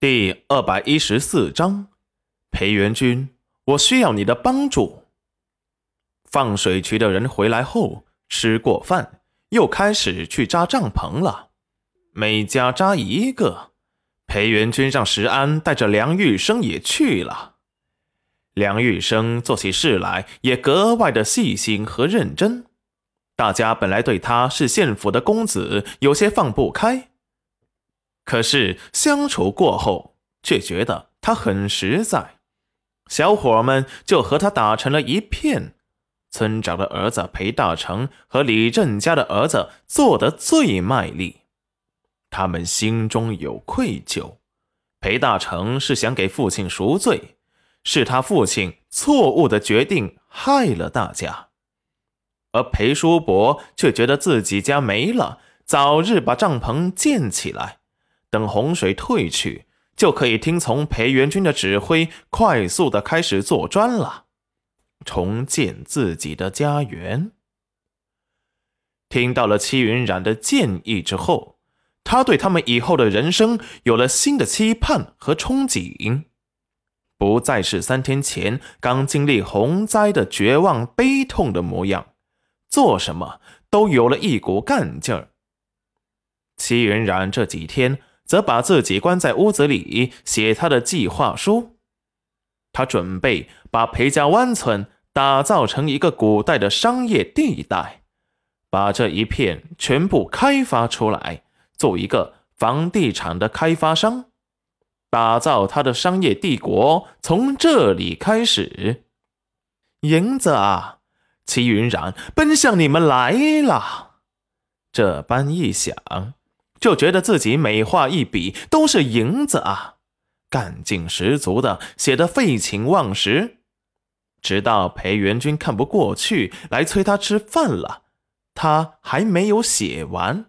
第二百一十四章，裴元君，我需要你的帮助。放水渠的人回来后，吃过饭，又开始去扎帐篷了。每家扎一个。裴元君让石安带着梁玉生也去了。梁玉生做起事来也格外的细心和认真。大家本来对他是县府的公子有些放不开。可是相处过后，却觉得他很实在，小伙们就和他打成了一片。村长的儿子裴大成和李振家的儿子做得最卖力，他们心中有愧疚。裴大成是想给父亲赎罪，是他父亲错误的决定害了大家，而裴叔伯却觉得自己家没了，早日把帐篷建起来。等洪水退去，就可以听从裴元军的指挥，快速的开始做砖了，重建自己的家园。听到了戚云染的建议之后，他对他们以后的人生有了新的期盼和憧憬，不再是三天前刚经历洪灾的绝望悲痛的模样，做什么都有了一股干劲儿。戚云染这几天。则把自己关在屋子里写他的计划书。他准备把裴家湾村打造成一个古代的商业地带，把这一片全部开发出来，做一个房地产的开发商，打造他的商业帝国，从这里开始。银子啊，齐云染奔向你们来了。这般一想。就觉得自己每画一笔都是银子啊，干劲十足的写得废寝忘食，直到裴元君看不过去来催他吃饭了，他还没有写完。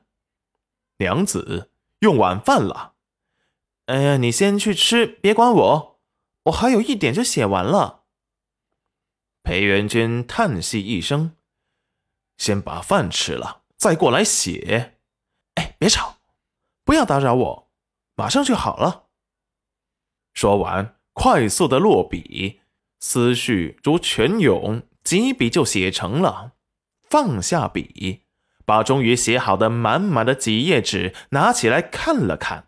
娘子用晚饭了，哎呀，你先去吃，别管我，我还有一点就写完了。裴元君叹息一声，先把饭吃了，再过来写。哎，别吵。不要打扰我，马上就好了。说完，快速的落笔，思绪如泉涌，几笔就写成了。放下笔，把终于写好的满满的几页纸拿起来看了看，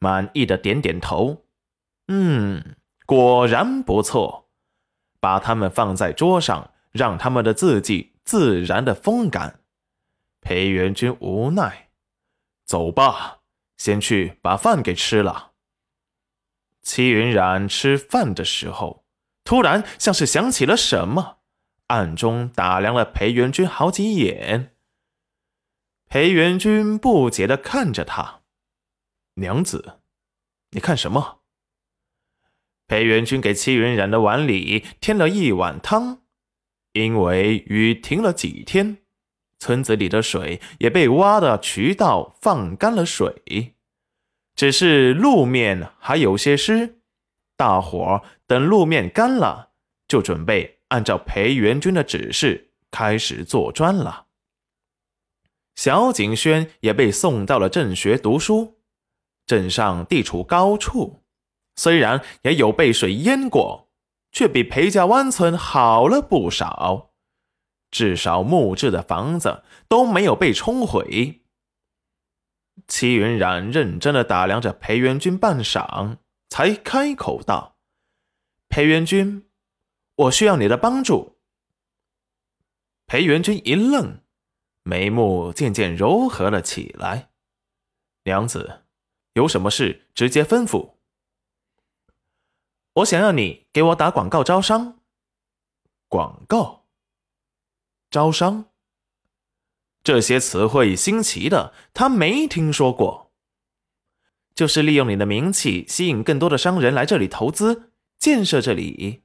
满意的点点头。嗯，果然不错。把它们放在桌上，让他们的字迹自然的风干。裴元君无奈，走吧。先去把饭给吃了。戚云染吃饭的时候，突然像是想起了什么，暗中打量了裴元君好几眼。裴元君不解的看着他：“娘子，你看什么？”裴元君给戚云染的碗里添了一碗汤，因为雨停了几天。村子里的水也被挖的渠道放干了水，只是路面还有些湿。大伙等路面干了，就准备按照裴元军的指示开始做砖了。小景轩也被送到了镇学读书。镇上地处高处，虽然也有被水淹过，却比裴家湾村好了不少。至少木质的房子都没有被冲毁。戚云染认真的打量着裴元君半晌，才开口道：“裴元君，我需要你的帮助。”裴元君一愣，眉目渐渐柔和了起来。“娘子，有什么事直接吩咐。”“我想要你给我打广告招商。”“广告。”招商，这些词汇新奇的，他没听说过。就是利用你的名气，吸引更多的商人来这里投资建设这里。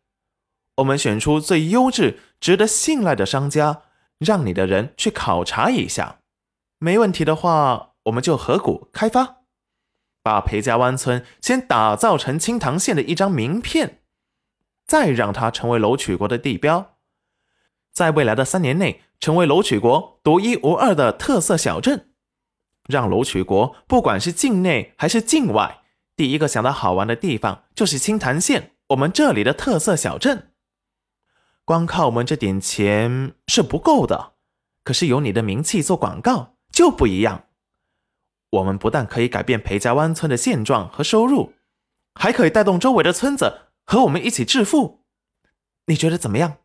我们选出最优质、值得信赖的商家，让你的人去考察一下。没问题的话，我们就合股开发，把裴家湾村先打造成青塘县的一张名片，再让它成为楼曲国的地标。在未来的三年内，成为楼曲国独一无二的特色小镇，让楼曲国不管是境内还是境外，第一个想到好玩的地方就是青潭县，我们这里的特色小镇。光靠我们这点钱是不够的，可是有你的名气做广告就不一样。我们不但可以改变裴家湾村的现状和收入，还可以带动周围的村子和我们一起致富。你觉得怎么样？